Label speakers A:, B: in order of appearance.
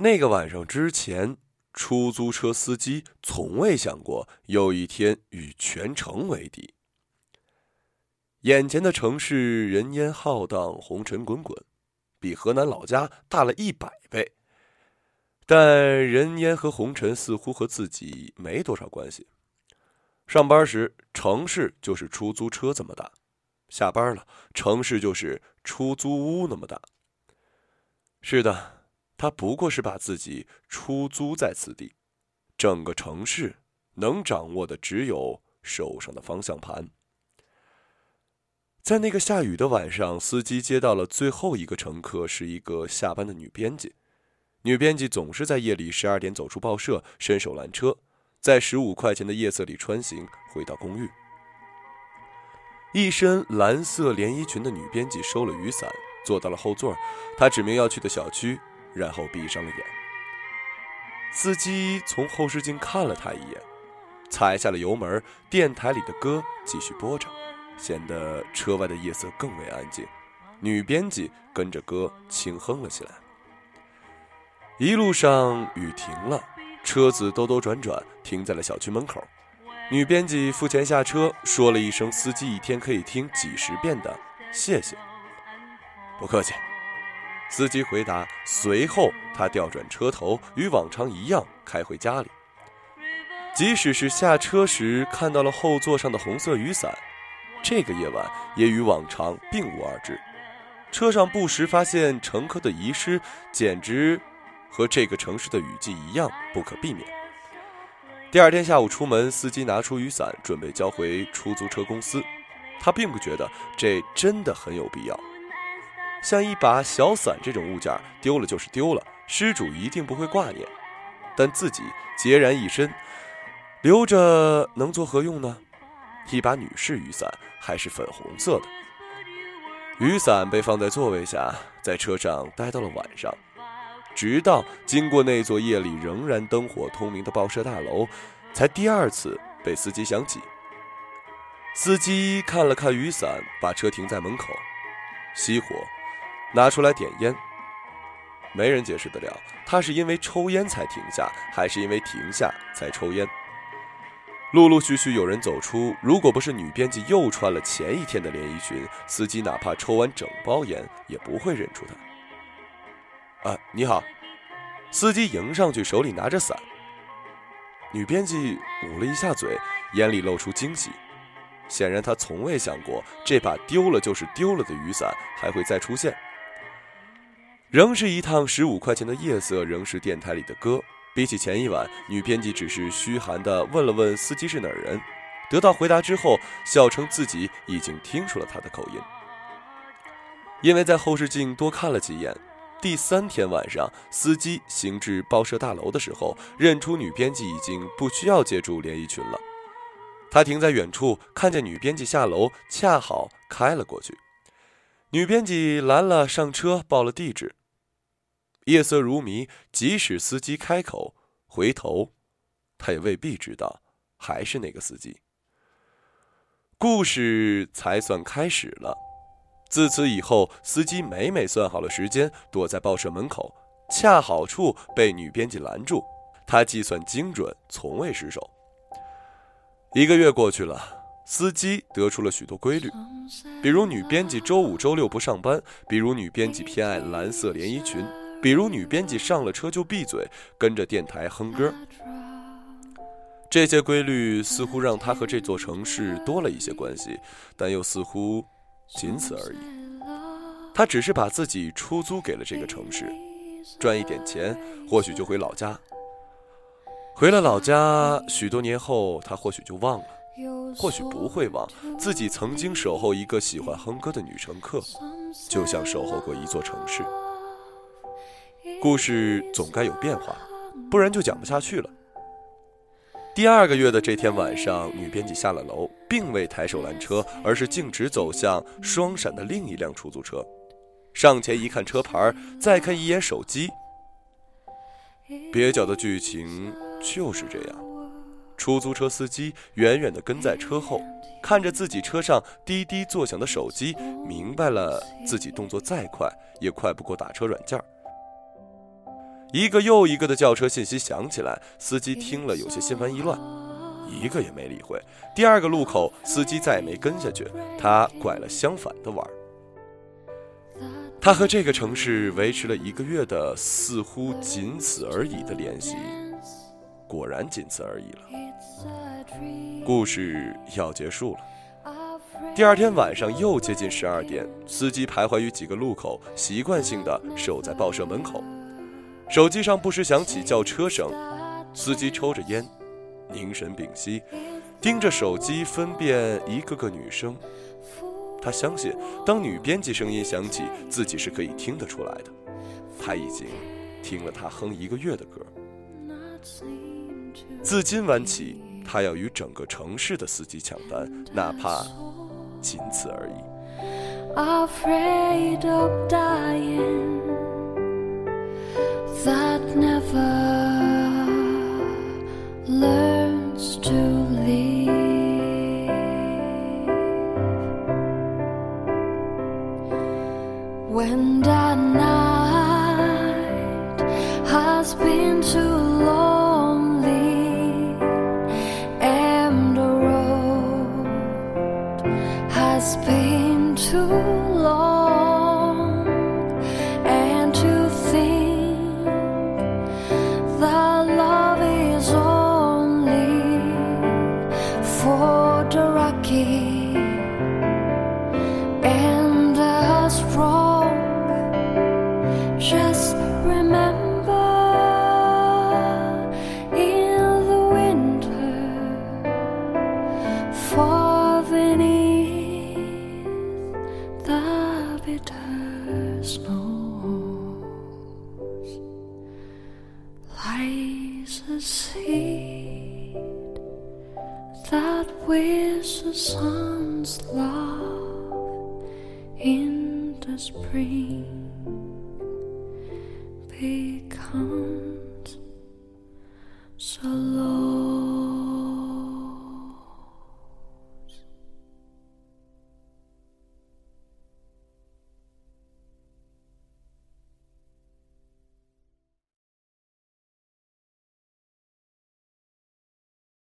A: 那个晚上之前，出租车司机从未想过有一天与全城为敌。眼前的城市人烟浩荡，红尘滚滚，比河南老家大了一百倍。但人烟和红尘似乎和自己没多少关系。上班时，城市就是出租车这么大；下班了，城市就是出租屋那么大。是的，他不过是把自己出租在此地，整个城市能掌握的只有手上的方向盘。在那个下雨的晚上，司机接到了最后一个乘客，是一个下班的女编辑。女编辑总是在夜里十二点走出报社，伸手拦车，在十五块钱的夜色里穿行回到公寓。一身蓝色连衣裙的女编辑收了雨伞。坐到了后座，她指明要去的小区，然后闭上了眼。司机从后视镜看了他一眼，踩下了油门，电台里的歌继续播着，显得车外的夜色更为安静。女编辑跟着歌轻哼了起来。一路上雨停了，车子兜兜转转停在了小区门口。女编辑付钱下车，说了一声司机一天可以听几十遍的谢谢。不客气，司机回答。随后，他调转车头，与往常一样开回家里。即使是下车时看到了后座上的红色雨伞，这个夜晚也与往常并无二致。车上不时发现乘客的遗失，简直和这个城市的雨季一样不可避免。第二天下午出门，司机拿出雨伞，准备交回出租车公司。他并不觉得这真的很有必要。像一把小伞这种物件，丢了就是丢了，失主一定不会挂念。但自己孑然一身，留着能做何用呢？一把女士雨伞，还是粉红色的。雨伞被放在座位下，在车上待到了晚上，直到经过那座夜里仍然灯火通明的报社大楼，才第二次被司机想起。司机看了看雨伞，把车停在门口，熄火。拿出来点烟，没人解释得了，他是因为抽烟才停下，还是因为停下才抽烟？陆陆续续有人走出，如果不是女编辑又穿了前一天的连衣裙，司机哪怕抽完整包烟也不会认出她。啊，你好，司机迎上去，手里拿着伞。女编辑捂了一下嘴，眼里露出惊喜。显然，她从未想过这把丢了就是丢了的雨伞还会再出现。仍是一趟十五块钱的夜色，仍是电台里的歌。比起前一晚，女编辑只是嘘寒地问了问司机是哪儿人，得到回答之后，笑称自己已经听出了他的口音。因为在后视镜多看了几眼，第三天晚上，司机行至报社大楼的时候，认出女编辑已经不需要借助连衣裙了。他停在远处，看见女编辑下楼，恰好开了过去。女编辑拦了上车，报了地址。夜色如迷，即使司机开口回头，他也未必知道还是那个司机。故事才算开始了。自此以后，司机每每算好了时间，躲在报社门口，恰好处被女编辑拦住。他计算精准，从未失手。一个月过去了，司机得出了许多规律，比如女编辑周五、周六不上班，比如女编辑偏爱蓝色连衣裙。比如女编辑上了车就闭嘴，跟着电台哼歌。这些规律似乎让他和这座城市多了一些关系，但又似乎仅此而已。他只是把自己出租给了这个城市，赚一点钱，或许就回老家。回了老家，许多年后，他或许就忘了，或许不会忘自己曾经守候一个喜欢哼歌的女乘客，就像守候过一座城市。故事总该有变化，不然就讲不下去了。第二个月的这天晚上，女编辑下了楼，并未抬手拦车，而是径直走向双闪的另一辆出租车，上前一看车牌，再看一眼手机。蹩脚的剧情就是这样：出租车司机远远地跟在车后，看着自己车上滴滴作响的手机，明白了自己动作再快，也快不过打车软件。
B: 一个又一个的轿车信息响起来，司机听了有些心烦意乱，一个也没理会。第二个路口，司机再也没跟下去，他拐了相反的弯儿。他和这个城市维持了一个月的似乎仅此而已的联系，果然仅此而已了。故事要结束了。第二天晚上又接近十二点，司机徘徊于几个路口，习惯性的守在报社门口，手机上不时响起叫车声。司机抽着烟，凝神屏息，盯着手机分辨一个个女生。他相信，当女编辑声音响起，自己是可以听得出来的。他已经听了她哼一个月的歌。自今晚起，他要与整个城市的司机抢单，哪怕。仅此而已。that never learns to leave. When the night has been too lonely and the road has been too beneath the bitter snows lies a seed that wears the sun's love in the spring becomes so low.